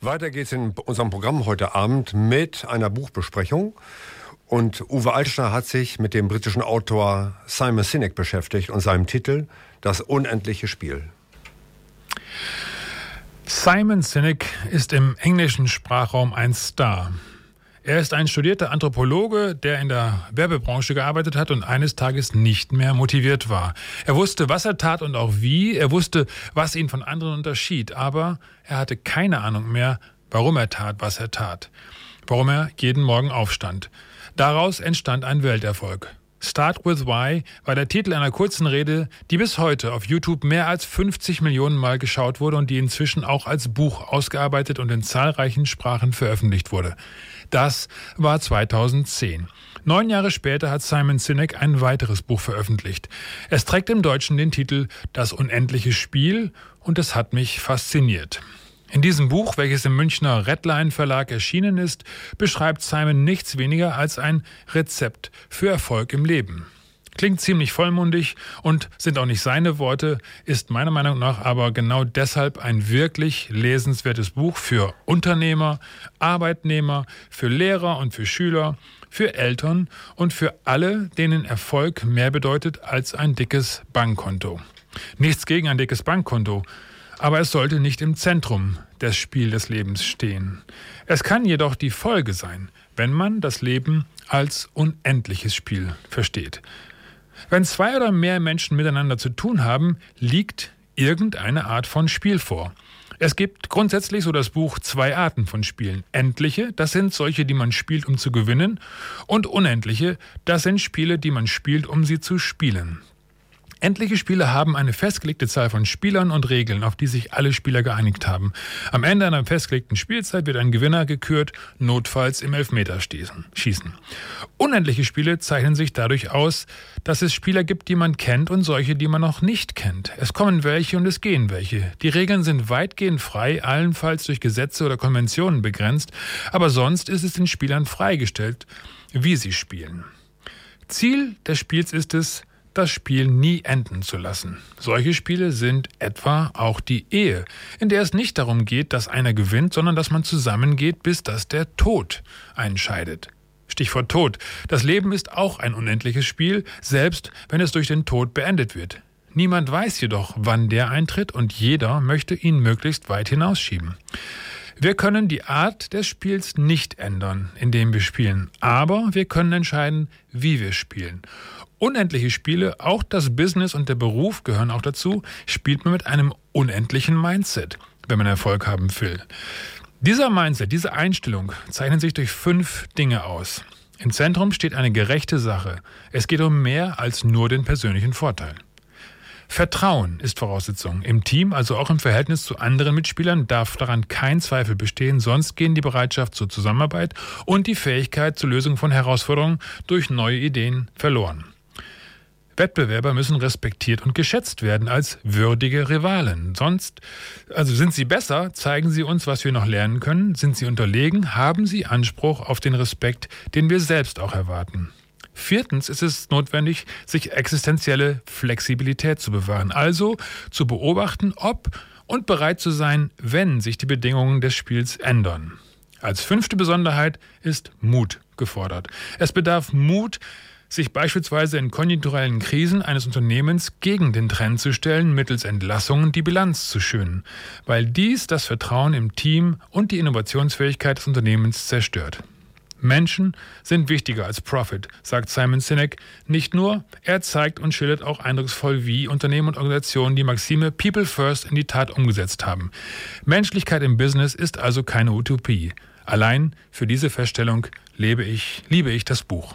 Weiter geht's in unserem Programm heute Abend mit einer Buchbesprechung. Und Uwe Altschner hat sich mit dem britischen Autor Simon Sinek beschäftigt und seinem Titel Das unendliche Spiel. Simon Sinek ist im englischen Sprachraum ein Star. Er ist ein studierter Anthropologe, der in der Werbebranche gearbeitet hat und eines Tages nicht mehr motiviert war. Er wusste, was er tat und auch wie. Er wusste, was ihn von anderen unterschied. Aber er hatte keine Ahnung mehr, warum er tat, was er tat. Warum er jeden Morgen aufstand. Daraus entstand ein Welterfolg. Start with Why war der Titel einer kurzen Rede, die bis heute auf YouTube mehr als 50 Millionen Mal geschaut wurde und die inzwischen auch als Buch ausgearbeitet und in zahlreichen Sprachen veröffentlicht wurde. Das war 2010. Neun Jahre später hat Simon Sinek ein weiteres Buch veröffentlicht. Es trägt im Deutschen den Titel Das unendliche Spiel und es hat mich fasziniert. In diesem Buch, welches im Münchner Redline Verlag erschienen ist, beschreibt Simon nichts weniger als ein Rezept für Erfolg im Leben. Klingt ziemlich vollmundig und sind auch nicht seine Worte, ist meiner Meinung nach aber genau deshalb ein wirklich lesenswertes Buch für Unternehmer, Arbeitnehmer, für Lehrer und für Schüler, für Eltern und für alle, denen Erfolg mehr bedeutet als ein dickes Bankkonto. Nichts gegen ein dickes Bankkonto, aber es sollte nicht im Zentrum des Spiel des Lebens stehen. Es kann jedoch die Folge sein, wenn man das Leben als unendliches Spiel versteht. Wenn zwei oder mehr Menschen miteinander zu tun haben, liegt irgendeine Art von Spiel vor. Es gibt grundsätzlich so das Buch zwei Arten von Spielen. Endliche, das sind solche, die man spielt, um zu gewinnen, und unendliche, das sind Spiele, die man spielt, um sie zu spielen. Endliche Spiele haben eine festgelegte Zahl von Spielern und Regeln, auf die sich alle Spieler geeinigt haben. Am Ende einer festgelegten Spielzeit wird ein Gewinner gekürt, notfalls im Elfmeterschießen. Unendliche Spiele zeichnen sich dadurch aus, dass es Spieler gibt, die man kennt und solche, die man noch nicht kennt. Es kommen welche und es gehen welche. Die Regeln sind weitgehend frei, allenfalls durch Gesetze oder Konventionen begrenzt, aber sonst ist es den Spielern freigestellt, wie sie spielen. Ziel des Spiels ist es, das Spiel nie enden zu lassen. Solche Spiele sind etwa auch die Ehe, in der es nicht darum geht, dass einer gewinnt, sondern dass man zusammengeht, bis dass der Tod einscheidet. Stichwort Tod. Das Leben ist auch ein unendliches Spiel, selbst wenn es durch den Tod beendet wird. Niemand weiß jedoch, wann der eintritt und jeder möchte ihn möglichst weit hinausschieben. Wir können die Art des Spiels nicht ändern, indem wir spielen, aber wir können entscheiden, wie wir spielen. Unendliche Spiele, auch das Business und der Beruf gehören auch dazu, spielt man mit einem unendlichen Mindset, wenn man Erfolg haben will. Dieser Mindset, diese Einstellung zeichnen sich durch fünf Dinge aus. Im Zentrum steht eine gerechte Sache. Es geht um mehr als nur den persönlichen Vorteil. Vertrauen ist Voraussetzung. Im Team, also auch im Verhältnis zu anderen Mitspielern, darf daran kein Zweifel bestehen, sonst gehen die Bereitschaft zur Zusammenarbeit und die Fähigkeit zur Lösung von Herausforderungen durch neue Ideen verloren. Wettbewerber müssen respektiert und geschätzt werden als würdige Rivalen. Sonst, also sind sie besser, zeigen sie uns, was wir noch lernen können. Sind sie unterlegen, haben sie Anspruch auf den Respekt, den wir selbst auch erwarten. Viertens ist es notwendig, sich existenzielle Flexibilität zu bewahren, also zu beobachten, ob und bereit zu sein, wenn sich die Bedingungen des Spiels ändern. Als fünfte Besonderheit ist Mut gefordert. Es bedarf Mut, sich beispielsweise in konjunkturellen Krisen eines Unternehmens gegen den Trend zu stellen, mittels Entlassungen die Bilanz zu schönen, weil dies das Vertrauen im Team und die Innovationsfähigkeit des Unternehmens zerstört. Menschen sind wichtiger als Profit, sagt Simon Sinek. Nicht nur, er zeigt und schildert auch eindrucksvoll, wie Unternehmen und Organisationen die Maxime People First in die Tat umgesetzt haben. Menschlichkeit im Business ist also keine Utopie. Allein für diese Feststellung lebe ich, liebe ich das Buch.